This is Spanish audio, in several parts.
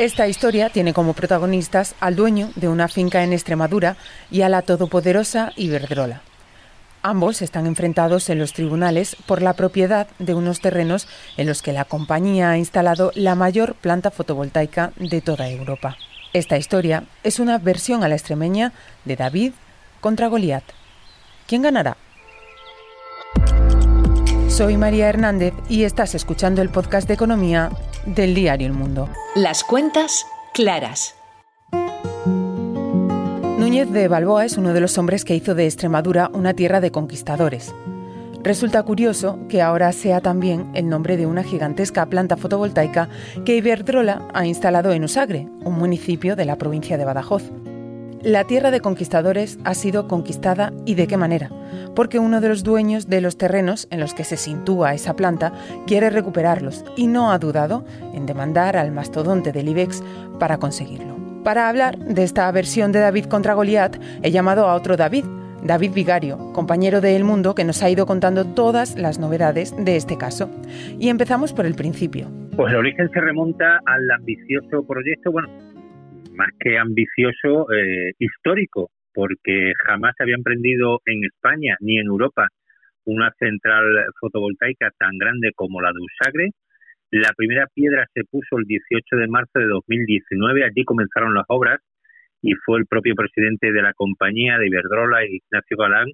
Esta historia tiene como protagonistas al dueño de una finca en Extremadura y a la todopoderosa Iberdrola. Ambos están enfrentados en los tribunales por la propiedad de unos terrenos en los que la compañía ha instalado la mayor planta fotovoltaica de toda Europa. Esta historia es una versión a la extremeña de David contra Goliat. ¿Quién ganará? Soy María Hernández y estás escuchando el podcast de economía del diario El Mundo. Las cuentas claras. Núñez de Balboa es uno de los hombres que hizo de Extremadura una tierra de conquistadores. Resulta curioso que ahora sea también el nombre de una gigantesca planta fotovoltaica que Iberdrola ha instalado en Usagre, un municipio de la provincia de Badajoz. La tierra de conquistadores ha sido conquistada y de qué manera, porque uno de los dueños de los terrenos en los que se sitúa esa planta quiere recuperarlos y no ha dudado en demandar al mastodonte del IBEX para conseguirlo. Para hablar de esta versión de David contra Goliat, he llamado a otro David, David Vigario, compañero de El Mundo, que nos ha ido contando todas las novedades de este caso. Y empezamos por el principio. Pues el origen se remonta al ambicioso proyecto, bueno, más que ambicioso, eh, histórico, porque jamás se había emprendido en España ni en Europa una central fotovoltaica tan grande como la de Usagre. La primera piedra se puso el 18 de marzo de 2019, allí comenzaron las obras y fue el propio presidente de la compañía de Iberdrola, Ignacio Galán,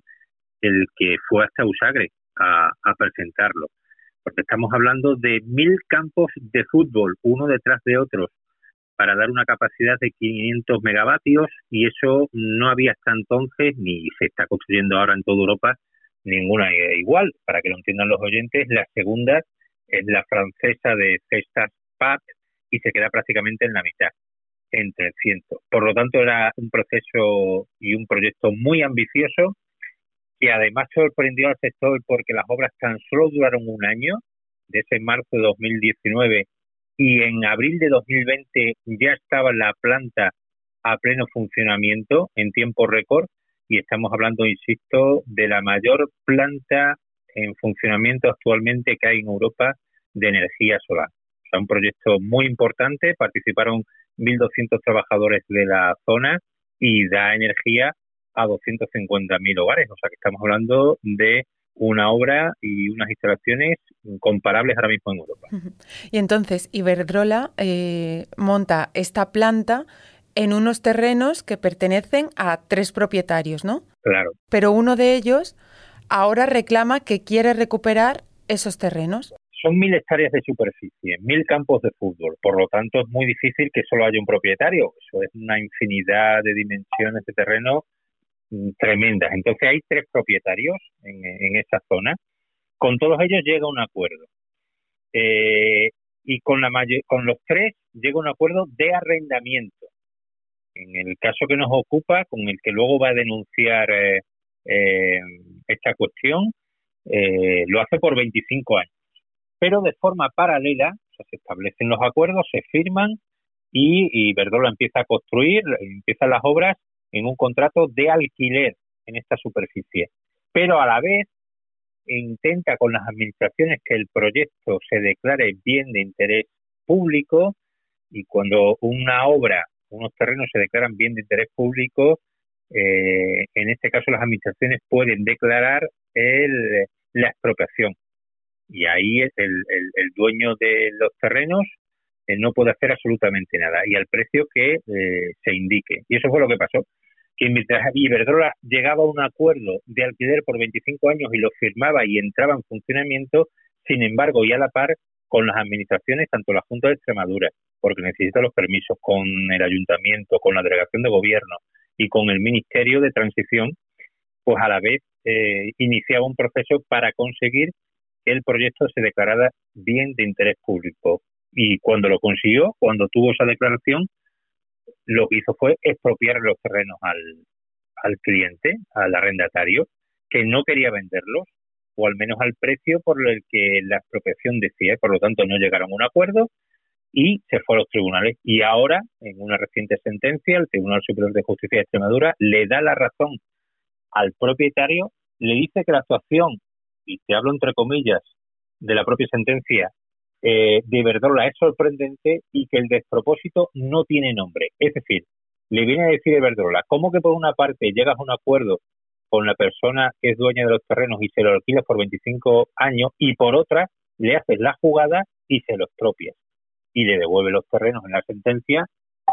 el que fue hasta Usagre a, a presentarlo. Porque estamos hablando de mil campos de fútbol, uno detrás de otro, para dar una capacidad de 500 megavatios y eso no había hasta entonces ni se está construyendo ahora en toda Europa ninguna igual. Para que lo entiendan los oyentes, la segunda es la francesa de Cestas Pack y se queda prácticamente en la mitad, en 300. Por lo tanto, era un proceso y un proyecto muy ambicioso que además sorprendió al sector porque las obras tan solo duraron un año, de ese marzo de 2019 y en abril de 2020 ya estaba la planta a pleno funcionamiento en tiempo récord y estamos hablando, insisto, de la mayor planta en funcionamiento actualmente que hay en Europa de energía solar. O sea, un proyecto muy importante, participaron 1.200 trabajadores de la zona y da energía a 250.000 hogares. O sea, que estamos hablando de una obra y unas instalaciones comparables ahora mismo en Europa. Y entonces Iberdrola eh, monta esta planta en unos terrenos que pertenecen a tres propietarios, ¿no? Claro. Pero uno de ellos ahora reclama que quiere recuperar esos terrenos. Son mil hectáreas de superficie, mil campos de fútbol, por lo tanto es muy difícil que solo haya un propietario. Eso es una infinidad de dimensiones de terreno tremendas. Entonces hay tres propietarios en, esa zona. Con todos ellos llega un acuerdo. Eh, y con, la con los tres llega un acuerdo de arrendamiento. En el caso que nos ocupa, con el que luego va a denunciar eh, eh, esta cuestión, lo hace por 25 años. Pero de forma paralela, se establecen los acuerdos, se firman y, y Verdola empieza a construir, empiezan las obras en un contrato de alquiler en esta superficie, pero a la vez intenta con las administraciones que el proyecto se declare bien de interés público y cuando una obra, unos terrenos se declaran bien de interés público, eh, en este caso las administraciones pueden declarar el, la expropiación. Y ahí el, el, el dueño de los terrenos eh, no puede hacer absolutamente nada y al precio que eh, se indique. Y eso fue lo que pasó, que mientras Iberdrola llegaba a un acuerdo de alquiler por 25 años y lo firmaba y entraba en funcionamiento, sin embargo, y a la par con las administraciones, tanto la Junta de Extremadura, porque necesita los permisos, con el ayuntamiento, con la delegación de gobierno y con el Ministerio de Transición, pues a la vez eh, iniciaba un proceso para conseguir que el proyecto se declarara bien de interés público. Y cuando lo consiguió, cuando tuvo esa declaración, lo que hizo fue expropiar los terrenos al, al cliente, al arrendatario, que no quería venderlos, o al menos al precio por el que la expropiación decía, por lo tanto no llegaron a un acuerdo y se fue a los tribunales. Y ahora, en una reciente sentencia, el Tribunal Superior de Justicia de Extremadura le da la razón al propietario, le dice que la actuación, y te hablo entre comillas, de la propia sentencia eh, de Verdrola es sorprendente y que el despropósito no tiene nombre. Es decir, le viene a decir Verdrola, ¿cómo que por una parte llegas a un acuerdo con la persona que es dueña de los terrenos y se lo alquilas por 25 años y por otra le haces la jugada y se los propias y le devuelve los terrenos en la sentencia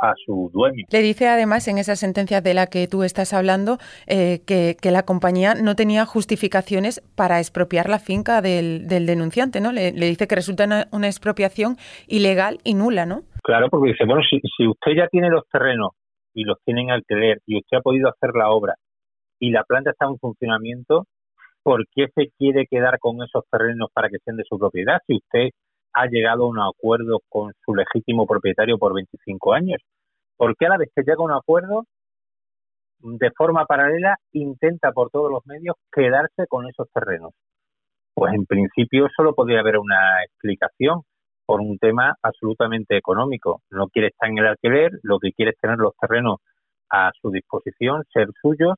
a su dueño. Le dice además en esa sentencia de la que tú estás hablando eh, que, la compañía no tenía justificaciones para expropiar la finca del, denunciante, ¿no? Le, dice que resulta una, expropiación ilegal y nula, ¿no? Claro, porque dice, bueno, si, si usted ya tiene los terrenos y los tiene en alquiler y usted ha podido hacer la obra y la planta está en funcionamiento, ¿por qué se quiere quedar con esos terrenos para que sean de su propiedad si usted ha llegado a un acuerdo con su legítimo propietario por 25 años? ¿Por qué a la vez que llega a un acuerdo, de forma paralela, intenta por todos los medios quedarse con esos terrenos? Pues en principio solo podría haber una explicación por un tema absolutamente económico. No quiere estar en el alquiler, lo que quiere es tener los terrenos a su disposición, ser suyos,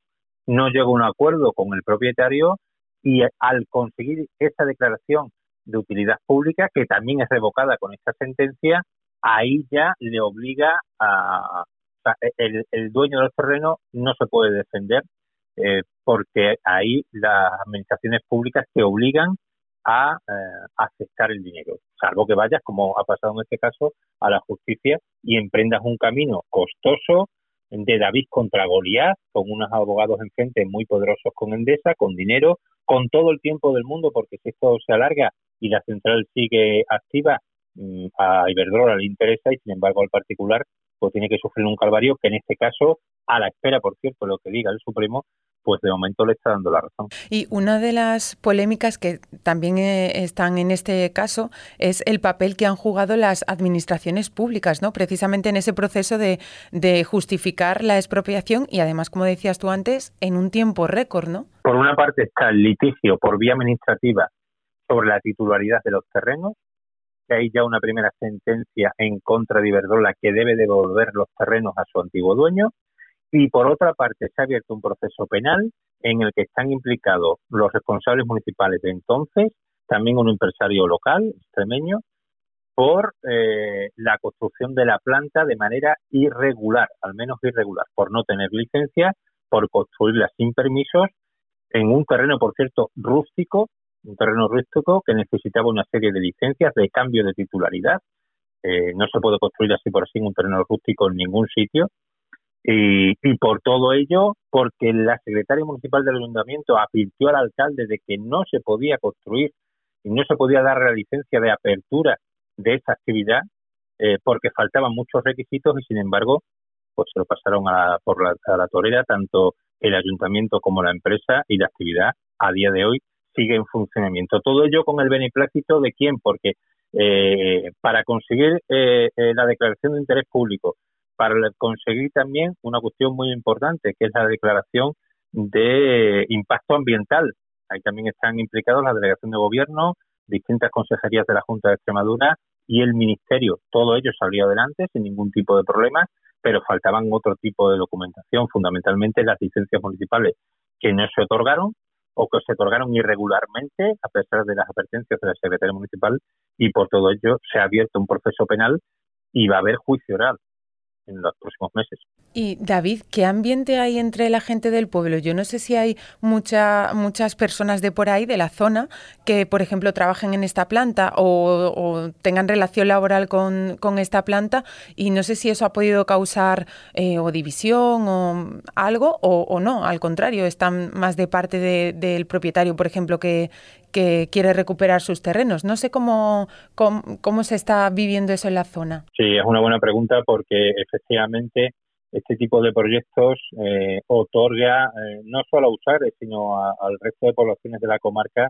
no llega a un acuerdo con el propietario y al conseguir esa declaración de utilidad pública, que también es revocada con esta sentencia, ahí ya le obliga a... el, dueño del terreno no se puede defender eh, porque ahí las administraciones públicas te obligan a eh, aceptar el dinero, salvo que vayas, como ha pasado en este caso, a la justicia y emprendas un camino costoso de David contra Goliat, con unos abogados enfrente muy poderosos con Endesa, con dinero, con todo el tiempo del mundo, porque si esto se alarga y la central sigue activa, mm, a Iberdrola le interesa y sin embargo al particular pues tiene que sufrir un calvario que en este caso, a la espera, por cierto, lo que diga el Supremo, pues de momento le está dando la razón. Y una de las polémicas que también eh, están en este caso es el papel que han jugado las administraciones públicas, ¿no? Precisamente en ese proceso de, de justificar la expropiación y además, como decías tú antes, en un tiempo récord, ¿no? Por una parte está el litigio por vía administrativa sobre la titularidad de los terrenos, que hay ya una primera sentencia en contra de Iberdrola que debe devolver los terrenos a su antiguo dueño, y por otra parte, se ha abierto un proceso penal en el que están implicados los responsables municipales de entonces, también un empresario local, extremeño, por eh, la construcción de la planta de manera irregular, al menos irregular, por no tener licencia, por construirla sin permisos, en un terreno, por cierto, rústico, un terreno rústico que necesitaba una serie de licencias de cambio de titularidad. Eh, no se puede construir así por así un terreno rústico en ningún sitio. Y, por todo ello, porque la secretaria municipal del ayuntamiento advirtió al alcalde de que no se podía construir y no se podía dar la licencia de apertura de esa actividad eh, porque faltaban muchos requisitos y sin embargo pues se lo pasaron a, por la, a la torera tanto el ayuntamiento como la empresa y la actividad a día de hoy sigue en funcionamiento. Todo ello con el beneplácito de quién, porque eh, para conseguir eh, la declaración de interés público, para conseguir también una cuestión muy importante, que es la declaración de impacto ambiental. Ahí también están implicados la delegación de gobierno, distintas consejerías de la Junta de Extremadura y el Ministerio. Todo ello salió adelante sin ningún tipo de problema, pero faltaban otro tipo de documentación, fundamentalmente las licencias municipales que no se otorgaron o que se otorgaron irregularmente a pesar de las advertencias de la Secretaría Municipal y por todo ello se ha abierto un proceso penal y va a haber juicio oral en los próximos meses. Y David, ¿qué ambiente hay entre la gente del pueblo? Yo no sé si hay mucha, muchas personas de por ahí, de la zona, que, por ejemplo, trabajen en esta planta o, tengan relación laboral con, esta planta y no sé si eso ha podido causar eh, o división o algo o, no, al contrario, están más de parte del propietario, por ejemplo, que, que quiere recuperar sus terrenos. No sé cómo, cómo, se está viviendo eso en la zona. Sí, es una buena pregunta porque efectivamente este tipo de proyectos eh, otorga eh, no solo a usuarios, sino al resto de poblaciones de la comarca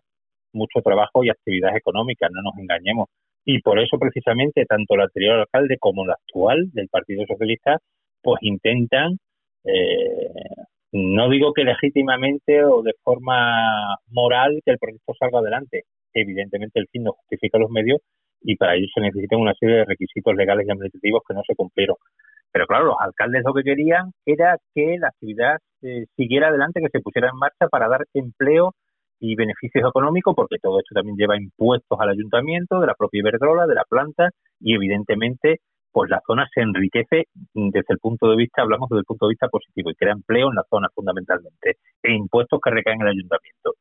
mucho trabajo y actividades económicas, no nos engañemos. Y por eso precisamente tanto el anterior alcalde como el actual del Partido Socialista pues intentan eh, no digo que legítimamente o de forma moral que el proyecto salga adelante. Evidentemente el fin no justifica los medios y para ello se necesitan una serie de requisitos legales y administrativos que no se cumplieron. Pero claro, los alcaldes lo que querían era que la actividad eh, siguiera adelante, que se pusiera en marcha para dar empleo y beneficios económicos, porque todo esto también lleva impuestos al ayuntamiento, de la propia Iberdrola, de la planta, y evidentemente pues la zona se enriquece desde el punto de vista, hablamos desde el punto de vista positivo, y crea empleo en la zona fundamentalmente, e impuestos que recaen en el ayuntamiento.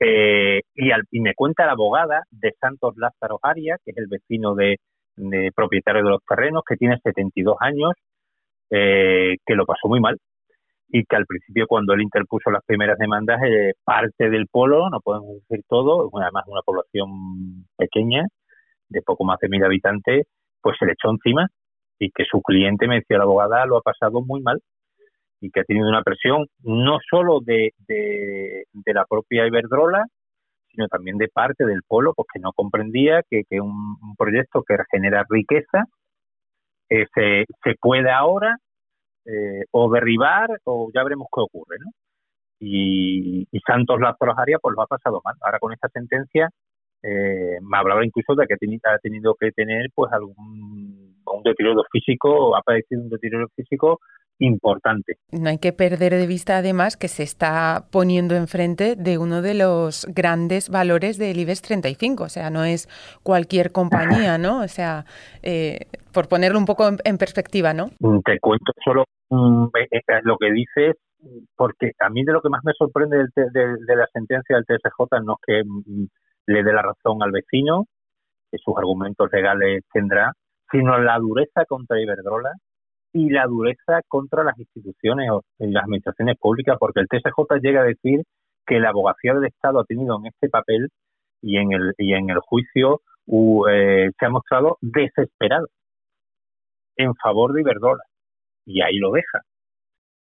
Eh, y, al, y me cuenta la abogada de Santos Lázaro Arias, que es el vecino de, propietario de los terrenos, que tiene 72 años, eh, que lo pasó muy mal y que al principio cuando él interpuso las primeras demandas, eh, parte del polo, no podemos decir todo, además una población pequeña, de poco más de mil habitantes, pues se le echó encima y que su cliente, me decía la abogada, lo ha pasado muy mal y que ha tenido una presión no solo de, de, la propia Iberdrola, sino también de parte del polo, porque no comprendía que, que un, proyecto que genera riqueza eh, se, se puede ahora eh, o derribar o ya veremos qué ocurre, ¿no? Y, y Santos Arias pues lo ha pasado mal. Ahora con esta sentencia eh, me hablaba incluso de que ha tenido que tener pues algún un deterioro físico, ha padecido un deterioro físico importante. No hay que perder de vista además que se está poniendo enfrente de uno de los grandes valores del IBEX 35, o sea, no es cualquier compañía, ¿no? O sea, eh, por ponerlo un poco en, perspectiva, ¿no? Te cuento solo mm, eh, eh, lo que dices, porque a mí de lo que más me sorprende de, la sentencia del TSJ no es que mm, le dé la razón al vecino, que sus argumentos legales tendrá, sino la dureza contra Iberdrola y la dureza contra las instituciones y las administraciones públicas, porque el TSJ llega a decir que la abogacía del Estado ha tenido en este papel y en el, y en el juicio eh, se ha mostrado desesperado en favor de Iberdrola. Y ahí lo deja.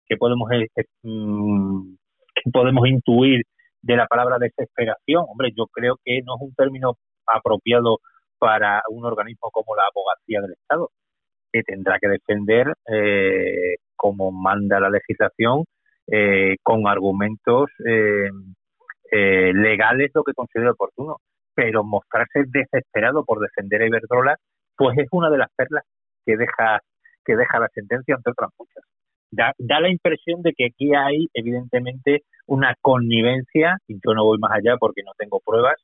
¿Qué podemos, eh, eh, mm, ¿Qué podemos intuir de la palabra desesperación? Hombre, yo creo que no es un término apropiado para un organismo como la abogacía del Estado, que tendrá que defender, eh, como manda la legislación, eh, con argumentos eh, legales lo que considere oportuno. Pero mostrarse desesperado por defender a Iberdrola, pues es una de las perlas que deja que deja la sentencia, entre otras muchas. Da, da la impresión de que aquí hay, evidentemente, una connivencia, y yo no voy más allá porque no tengo pruebas,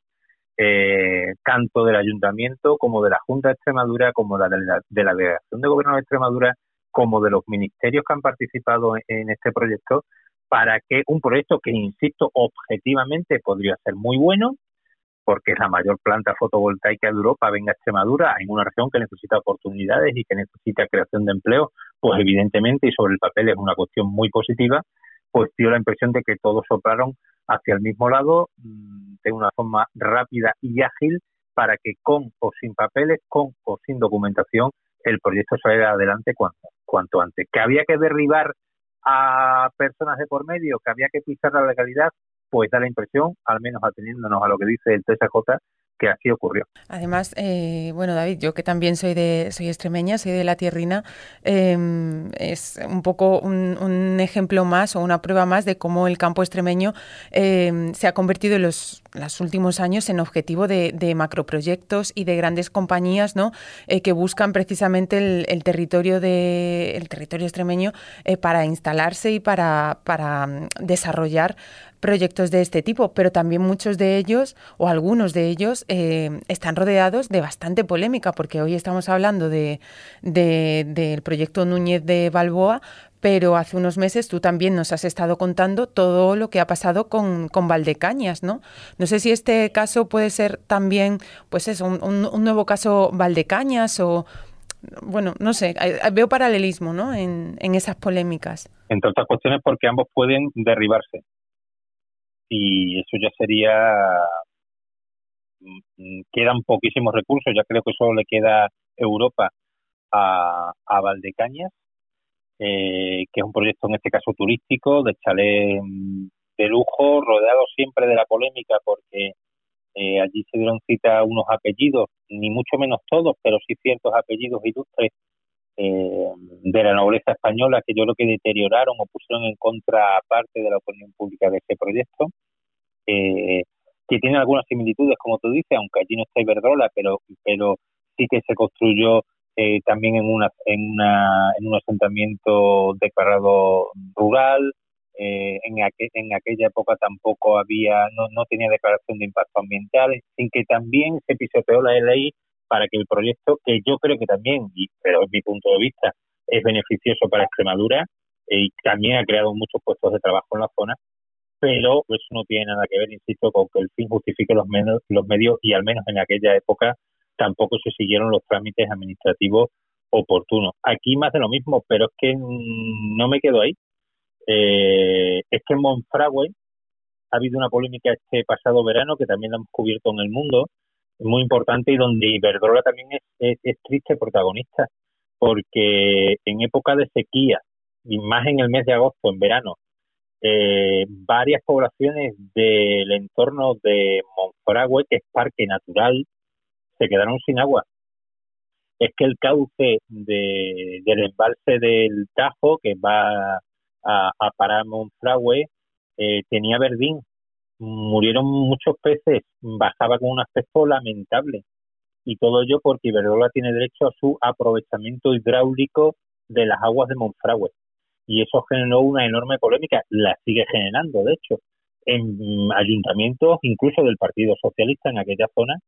eh, tanto del ayuntamiento como de la Junta de Extremadura, como de la, de la delegación de gobierno de Extremadura, como de los ministerios que han participado en, este proyecto, para que un proyecto que, insisto, objetivamente podría ser muy bueno, porque es la mayor planta fotovoltaica de Europa, venga a Extremadura, en una región que necesita oportunidades y que necesita creación de empleo, pues evidentemente y sobre el papel es una cuestión muy positiva, pues dio la impresión de que todos soplaron hacia el mismo lado mm, de una forma rápida y ágil para que con o sin papeles, con o sin documentación, el proyecto saliera adelante cuanto, cuanto antes. Que había que derribar a personas de por medio, que había que pisar la legalidad, pues da la impresión, al menos ateniéndonos a lo que dice el TSJ, que así ocurrió. Además, eh, bueno, David, yo que también soy de soy extremeña, soy de la tierrina, em, es un poco un, ejemplo más o una prueba más de cómo el campo extremeño em, se ha convertido en los, los, últimos años en objetivo de, de macroproyectos y de grandes compañías, ¿no? Eh, que buscan precisamente el, territorio de el territorio extremeño eh, para instalarse y para, para mm, desarrollar proyectos de este tipo, pero también muchos de ellos o algunos de ellos eh, están rodeados de bastante polémica, porque hoy estamos hablando de, del proyecto Núñez de Balboa, pero hace unos meses tú también nos has estado contando todo lo que ha pasado con, con Valdecañas, ¿no? No sé si este caso puede ser también, pues eso, un, nuevo caso Valdecañas o, bueno, no sé, veo paralelismo, ¿no? En, en esas polémicas. Entre otras cuestiones porque ambos pueden derribarse y eso ya sería mm, quedan poquísimos recursos, ya creo que solo le queda Europa a, a Valdecañas, eh, que es un proyecto en este caso turístico, de chalet mm, de lujo, rodeado siempre de la polémica porque eh, allí se dieron cita unos apellidos, ni mucho menos todos, pero sí ciertos apellidos ilustres eh, de la nobleza española que yo creo que deterioraron o pusieron en contra parte de la opinión pública de este proyecto, eh, que tiene algunas similitudes, como tú dices, aunque allí no está Iberdrola, pero, pero sí que se construyó eh, también en, una, en, una, en un asentamiento declarado rural, eh, en, en aquella época tampoco había, no, no tenía declaración de impacto ambiental, sin que también se pisoteó la ley para que el proyecto, que yo creo que también, y, pero es mi punto de vista, es beneficioso para Extremadura eh, y también ha creado muchos puestos de trabajo en la zona, pero eso no tiene nada que ver, insisto, con que el fin justifique los, medios, los medios y al menos en aquella época tampoco se siguieron los trámites administrativos oportunos. Aquí más de lo mismo, pero es que no me quedo ahí. Eh, es que en Monfragüe ha habido una polémica este pasado verano que también la hemos cubierto en el mundo, muy importante y donde Iberdrola también es, es, triste protagonista, porque en época de sequía, y más en el mes de agosto, en verano, eh, varias poblaciones del entorno de Monfragüe, que es parque natural, se quedaron sin agua. Es que el cauce de, del embalse del Tajo, que va a, a parar Monfragüe, eh, tenía verdín murieron muchos peces, bajaba con un aspecto lamentable. Y todo ello porque Iberdrola tiene derecho a su aprovechamiento hidráulico de las aguas de Monfragüe. Y eso generó una enorme polémica, la sigue generando, de hecho, en ayuntamientos, incluso del Partido Socialista en aquella zona,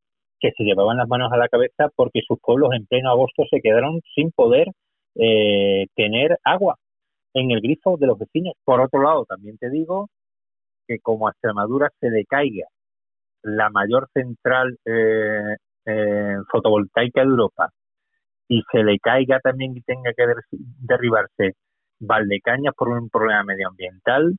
que se llevaban las manos a la cabeza porque sus pueblos en pleno agosto se quedaron sin poder eh, tener agua en el grifo de los vecinos. Por otro lado, también te digo que como a Extremadura se le caiga la mayor central eh, eh, fotovoltaica de Europa y se le caiga también y tenga que derribarse Valdecañas por un problema medioambiental,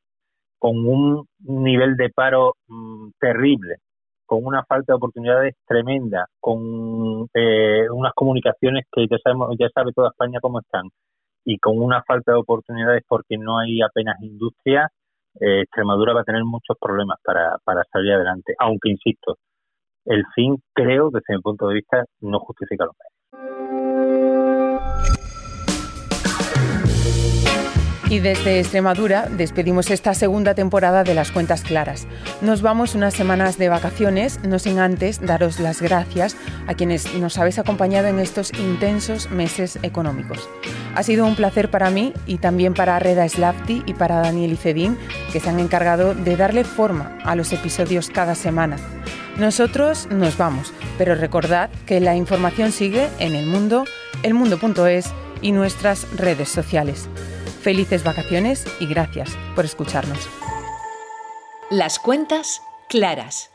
con un nivel de paro mm, terrible, con una falta de oportunidades tremenda, con eh, unas comunicaciones que ya sabemos, ya sabe toda España cómo están, y con una falta de oportunidades porque no hay apenas industria, eh, Extremadura va a tener muchos problemas para, para salir adelante, aunque insisto, el fin creo, desde mi punto de vista, no justifica los medios. Y desde Extremadura despedimos esta segunda temporada de Las Cuentas Claras. Nos vamos unas semanas de vacaciones, no sin antes daros las gracias a quienes nos habéis acompañado en estos intensos meses económicos. Ha sido un placer para mí y también para Reda Slafti y para Daniel Icedín, que se han encargado de darle forma a los episodios cada semana. Nosotros nos vamos, pero recordad que la información sigue en el mundo, elmundo.es y nuestras redes sociales. Felices vacaciones y gracias por escucharnos. Las cuentas claras.